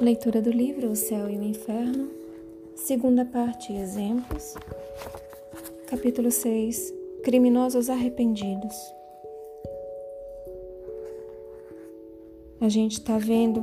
Leitura do livro O Céu e o Inferno, segunda parte Exemplos, capítulo 6 Criminosos Arrependidos. A gente está vendo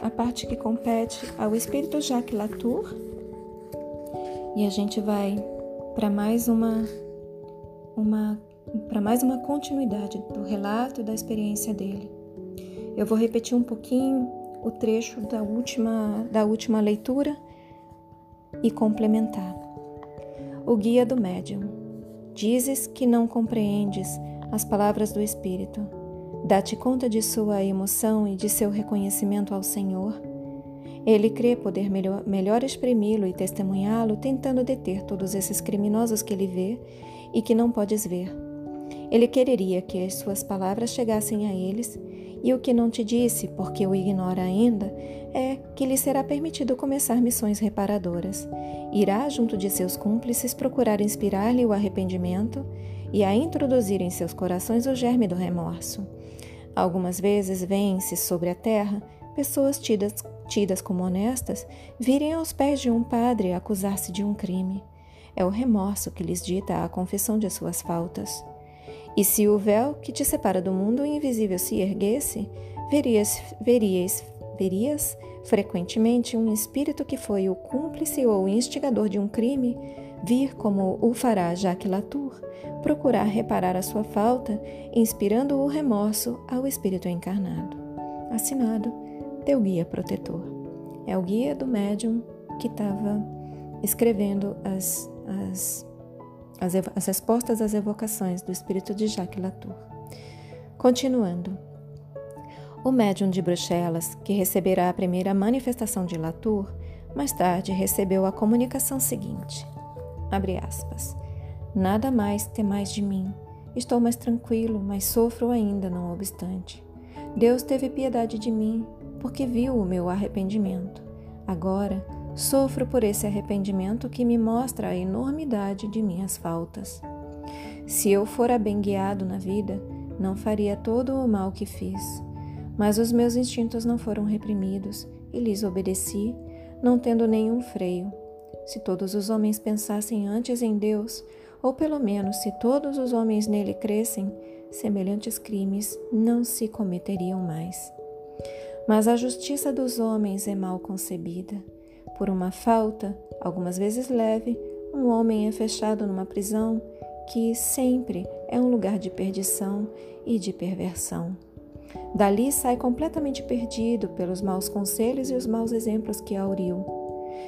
a parte que compete ao espírito Jacques Latour e a gente vai para mais uma, uma para mais uma continuidade do relato da experiência dele. Eu vou repetir um pouquinho o trecho da última, da última leitura e complementar. O guia do médium. Dizes que não compreendes as palavras do Espírito. Dá-te conta de sua emoção e de seu reconhecimento ao Senhor. Ele crê poder melhor, melhor exprimi-lo e testemunhá-lo, tentando deter todos esses criminosos que ele vê e que não podes ver. Ele quereria que as suas palavras chegassem a eles e o que não te disse, porque o ignora ainda, é que lhe será permitido começar missões reparadoras. Irá, junto de seus cúmplices, procurar inspirar-lhe o arrependimento e a introduzir em seus corações o germe do remorso. Algumas vezes vêm-se sobre a terra pessoas tidas, tidas como honestas virem aos pés de um padre acusar-se de um crime. É o remorso que lhes dita a confissão de suas faltas. E se o véu que te separa do mundo invisível se erguesse, verias, verias, verias frequentemente um espírito que foi o cúmplice ou instigador de um crime vir como o fará Jacques Latour, procurar reparar a sua falta, inspirando o remorso ao espírito encarnado. Assinado, teu guia protetor. É o guia do médium que estava escrevendo as, as as, as respostas às evocações do espírito de Jacques Latour. Continuando. O médium de Bruxelas, que receberá a primeira manifestação de Latour, mais tarde recebeu a comunicação seguinte. Abre aspas. Nada mais temais de mim. Estou mais tranquilo, mas sofro ainda, não obstante. Deus teve piedade de mim, porque viu o meu arrependimento. Agora Sofro por esse arrependimento que me mostra a enormidade de minhas faltas. Se eu fora bem guiado na vida, não faria todo o mal que fiz. Mas os meus instintos não foram reprimidos e lhes obedeci, não tendo nenhum freio. Se todos os homens pensassem antes em Deus, ou pelo menos se todos os homens nele crescem, semelhantes crimes não se cometeriam mais. Mas a justiça dos homens é mal concebida por uma falta, algumas vezes leve, um homem é fechado numa prisão que sempre é um lugar de perdição e de perversão. Dali sai completamente perdido pelos maus conselhos e os maus exemplos que auriu.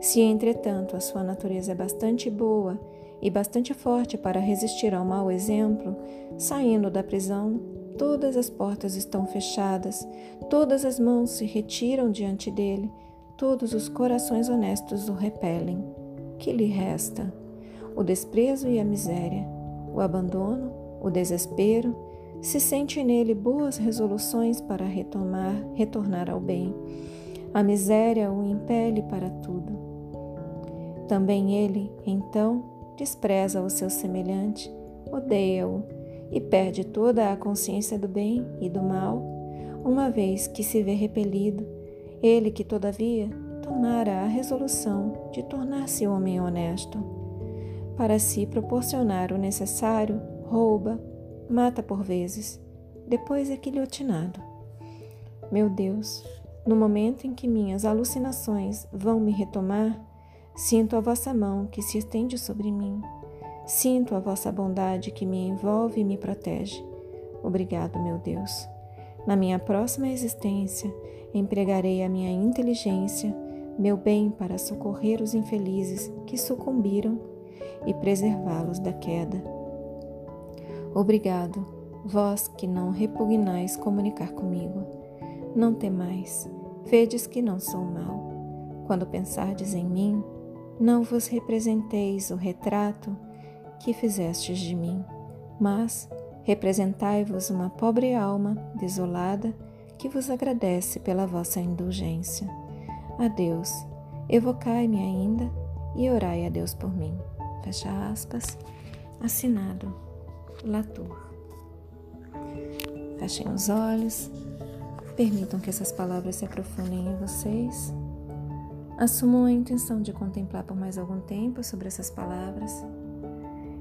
Se, entretanto, a sua natureza é bastante boa e bastante forte para resistir ao mau exemplo, saindo da prisão, todas as portas estão fechadas, todas as mãos se retiram diante dele Todos os corações honestos o repelem. Que lhe resta? O desprezo e a miséria, o abandono, o desespero. Se sente nele boas resoluções para retomar, retornar ao bem. A miséria o impele para tudo. Também ele, então, despreza o seu semelhante, odeia-o e perde toda a consciência do bem e do mal, uma vez que se vê repelido ele que, todavia, tomara a resolução de tornar-se homem honesto. Para si proporcionar o necessário, rouba, mata por vezes, depois é guilhotinado. Meu Deus, no momento em que minhas alucinações vão me retomar, sinto a vossa mão que se estende sobre mim. Sinto a vossa bondade que me envolve e me protege. Obrigado, meu Deus. Na minha próxima existência, empregarei a minha inteligência, meu bem para socorrer os infelizes que sucumbiram e preservá-los da queda. Obrigado, vós que não repugnais comunicar comigo. Não temais, vedes que não sou mal. Quando pensardes em mim, não vos representeis o retrato que fizestes de mim, mas representai-vos uma pobre alma desolada que vos agradece pela vossa indulgência. Adeus, evocai-me ainda e orai a Deus por mim. Fecha aspas. Assinado Latour. Fechem os olhos, permitam que essas palavras se aprofundem em vocês Assumam a intenção de contemplar por mais algum tempo sobre essas palavras.